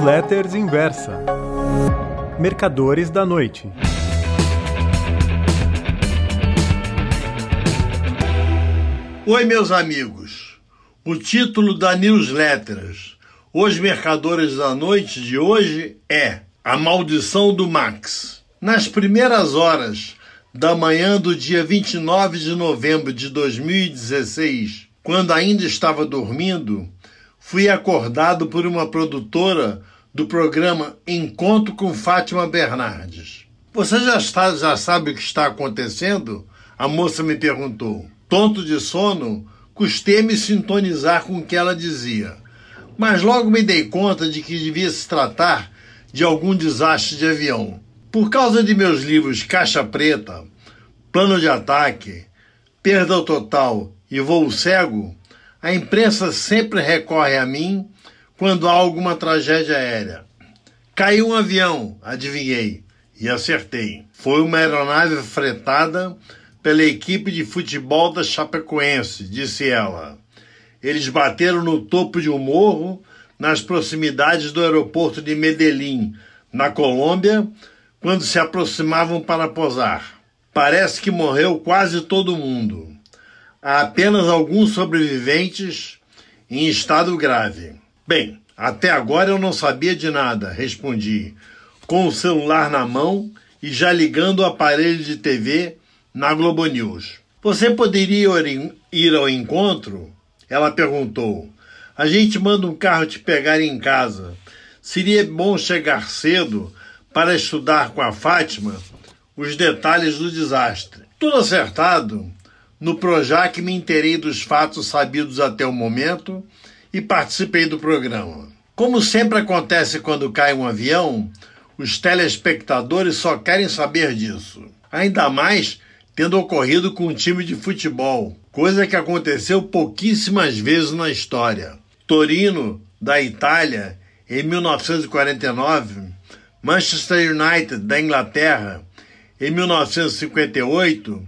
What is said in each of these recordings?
Newsletters Inversa. Mercadores da Noite. Oi, meus amigos. O título da Newsletters Os Mercadores da Noite de hoje é A Maldição do Max. Nas primeiras horas da manhã do dia 29 de novembro de 2016, quando ainda estava dormindo, fui acordado por uma produtora do programa Encontro com Fátima Bernardes. Você já, está, já sabe o que está acontecendo? A moça me perguntou. Tonto de sono, custei me sintonizar com o que ela dizia. Mas logo me dei conta de que devia se tratar de algum desastre de avião. Por causa de meus livros Caixa Preta, Plano de Ataque, Perda Total e Voo Cego, a imprensa sempre recorre a mim quando há alguma tragédia aérea. Caiu um avião, adivinhei, e acertei. Foi uma aeronave fretada pela equipe de futebol da Chapecoense, disse ela. Eles bateram no topo de um morro nas proximidades do aeroporto de Medellín, na Colômbia, quando se aproximavam para posar. Parece que morreu quase todo mundo. Há apenas alguns sobreviventes em estado grave. Bem, até agora eu não sabia de nada, respondi, com o celular na mão e já ligando o aparelho de TV na Globo News. Você poderia ir ao encontro? Ela perguntou. A gente manda um carro te pegar em casa. Seria bom chegar cedo para estudar com a Fátima os detalhes do desastre. Tudo acertado, no Projac me inteirei dos fatos sabidos até o momento e participei do programa. Como sempre acontece quando cai um avião, os telespectadores só querem saber disso. Ainda mais tendo ocorrido com um time de futebol, coisa que aconteceu pouquíssimas vezes na história. Torino, da Itália, em 1949, Manchester United, da Inglaterra, em 1958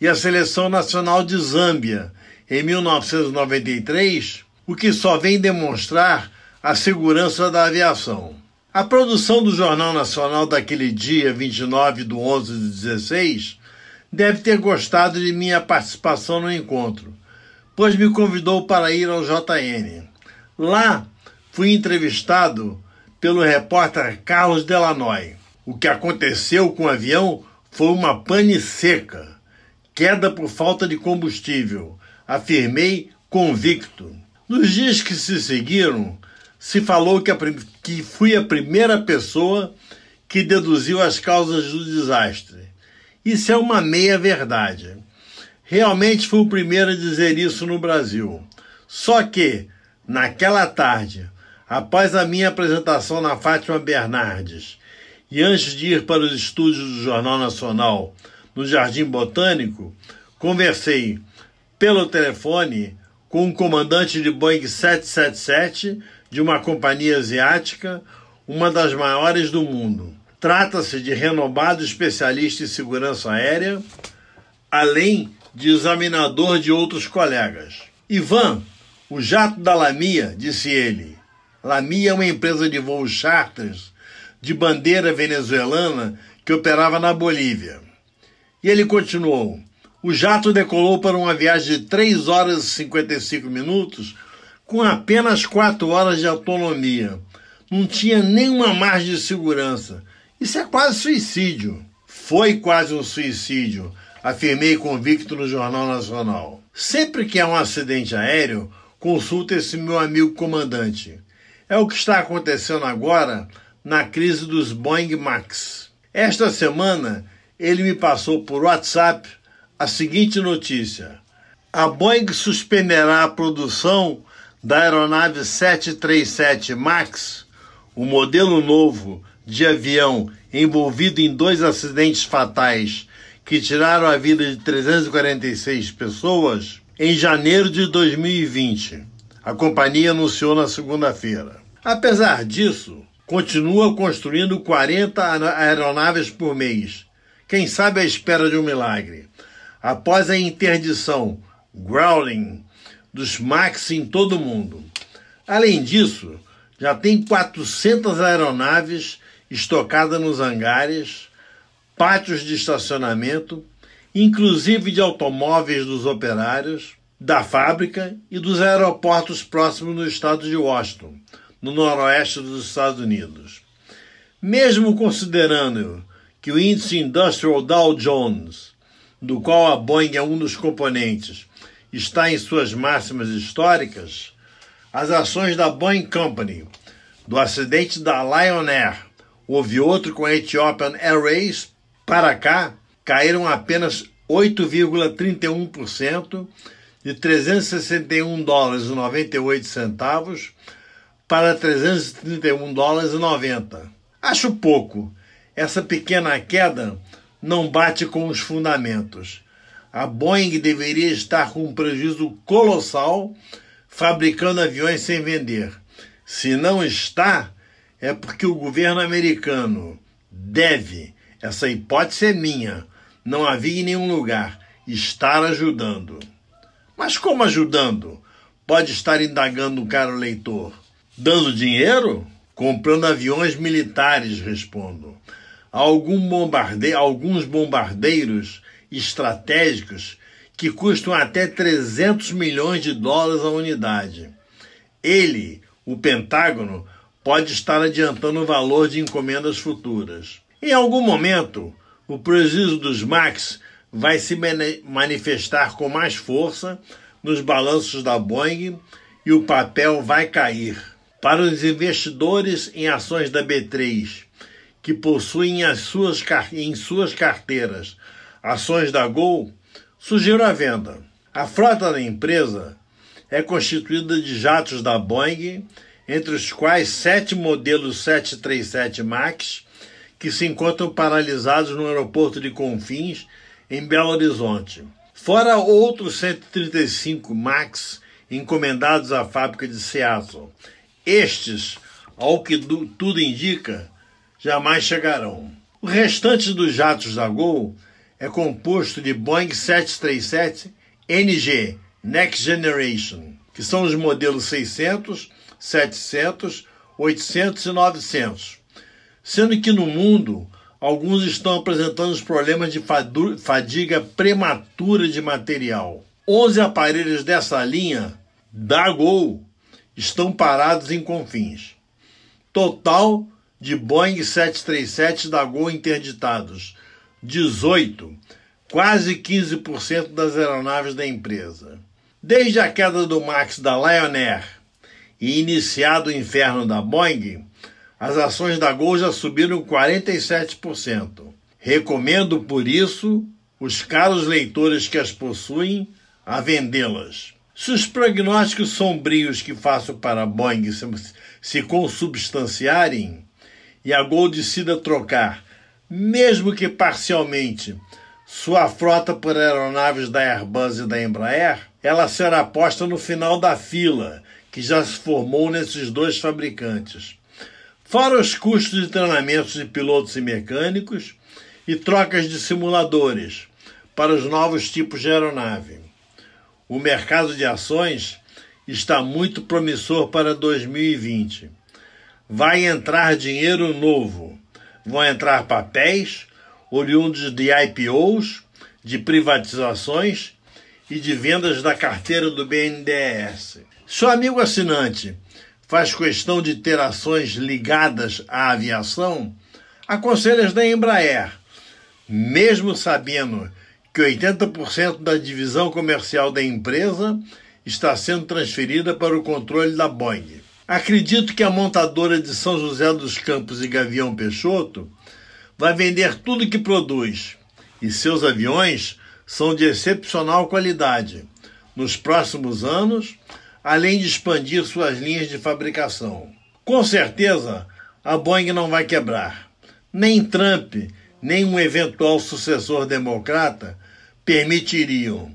e a Seleção Nacional de Zâmbia em 1993, o que só vem demonstrar a segurança da aviação. A produção do Jornal Nacional daquele dia, 29 de 11 de 16, deve ter gostado de minha participação no encontro, pois me convidou para ir ao JN. Lá fui entrevistado pelo repórter Carlos Delanoy. O que aconteceu com o avião foi uma pane seca queda por falta de combustível, afirmei convicto. Nos dias que se seguiram, se falou que, a, que fui a primeira pessoa que deduziu as causas do desastre. Isso é uma meia-verdade. Realmente fui o primeiro a dizer isso no Brasil. Só que, naquela tarde, após a minha apresentação na Fátima Bernardes, e antes de ir para os estúdios do Jornal Nacional no Jardim Botânico, conversei pelo telefone com um comandante de Boeing 777 de uma companhia asiática, uma das maiores do mundo. Trata-se de renomado especialista em segurança aérea, além de examinador de outros colegas. Ivan, o jato da Lamia, disse ele. Lamia é uma empresa de voos charters de bandeira venezuelana que operava na Bolívia. E ele continuou: o jato decolou para uma viagem de 3 horas e 55 minutos, com apenas 4 horas de autonomia. Não tinha nenhuma margem de segurança. Isso é quase suicídio. Foi quase um suicídio, afirmei convicto no Jornal Nacional. Sempre que há um acidente aéreo, consulta esse meu amigo comandante. É o que está acontecendo agora na crise dos Boeing Max. Esta semana ele me passou por WhatsApp a seguinte notícia: a Boeing suspenderá a produção da aeronave 737 MAX, o modelo novo de avião envolvido em dois acidentes fatais que tiraram a vida de 346 pessoas, em janeiro de 2020. A companhia anunciou na segunda-feira. Apesar disso, continua construindo 40 aeronaves por mês quem sabe à espera de um milagre. Após a interdição, growling, dos Max em todo o mundo. Além disso, já tem 400 aeronaves estocadas nos hangares, pátios de estacionamento, inclusive de automóveis dos operários, da fábrica e dos aeroportos próximos no estado de Washington, no noroeste dos Estados Unidos. Mesmo considerando que o índice Industrial Dow Jones, do qual a Boeing é um dos componentes, está em suas máximas históricas, as ações da Boeing Company, do acidente da Lion Air, houve outro com a Ethiopian Airways, para cá, caíram apenas 8,31% de 361 dólares e 98 centavos para 331 dólares 90. Acho pouco. Essa pequena queda não bate com os fundamentos. A Boeing deveria estar com um prejuízo colossal fabricando aviões sem vender. Se não está, é porque o governo americano deve, essa hipótese é minha, não havia em nenhum lugar, estar ajudando. Mas como ajudando? Pode estar indagando o caro leitor. Dando dinheiro? Comprando aviões militares, respondo. Algum bombarde... Alguns bombardeiros estratégicos que custam até 300 milhões de dólares a unidade. Ele, o Pentágono, pode estar adiantando o valor de encomendas futuras. Em algum momento, o prejuízo dos MAX vai se manifestar com mais força nos balanços da Boeing e o papel vai cair. Para os investidores em ações da B3, que possuem as suas, em suas carteiras ações da Gol, sugiro a venda. A frota da empresa é constituída de jatos da Boeing, entre os quais sete modelos 737 MAX, que se encontram paralisados no aeroporto de Confins, em Belo Horizonte. Fora outros 135 MAX encomendados à fábrica de Seattle. Estes, ao que tudo indica, jamais chegarão. O restante dos jatos da Gol é composto de Boeing 737 NG Next Generation, que são os modelos 600, 700, 800 e 900. Sendo que no mundo, alguns estão apresentando os problemas de fadiga prematura de material. 11 aparelhos dessa linha da Gol estão parados em confins. Total de Boeing 737 da Gol interditados, 18, quase 15% das aeronaves da empresa. Desde a queda do Max da Lion Air e iniciado o inferno da Boeing, as ações da Gol já subiram 47%. Recomendo, por isso, os caros leitores que as possuem a vendê-las. Se os prognósticos sombrios que faço para a Boeing se, se consubstanciarem e a Gol decida trocar mesmo que parcialmente, sua frota por aeronaves da Airbus e da Embraer, ela será posta no final da fila, que já se formou nesses dois fabricantes. Fora os custos de treinamentos de pilotos e mecânicos e trocas de simuladores para os novos tipos de aeronave. O mercado de ações está muito promissor para 2020. Vai entrar dinheiro novo vão entrar papéis oriundos de IPOs, de privatizações e de vendas da carteira do BNDES. Seu amigo assinante faz questão de ter ações ligadas à aviação, aconselho as da Embraer, mesmo sabendo que 80% da divisão comercial da empresa está sendo transferida para o controle da Boeing. Acredito que a montadora de São José dos Campos e Gavião Peixoto vai vender tudo que produz e seus aviões são de excepcional qualidade nos próximos anos, além de expandir suas linhas de fabricação. Com certeza, a Boeing não vai quebrar. Nem Trump, nem um eventual sucessor democrata permitiriam.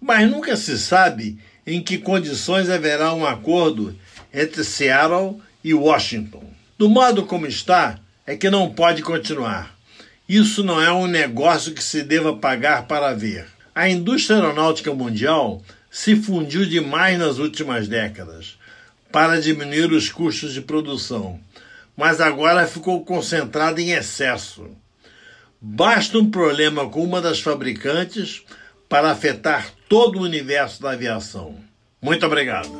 Mas nunca se sabe em que condições haverá um acordo entre Seattle e Washington. Do modo como está, é que não pode continuar. Isso não é um negócio que se deva pagar para ver. A indústria aeronáutica mundial se fundiu demais nas últimas décadas. para diminuir os custos de produção, mas agora ficou concentrada em excesso. Basta um problema com uma das fabricantes para afetar todo o universo da aviação. Muito obrigado.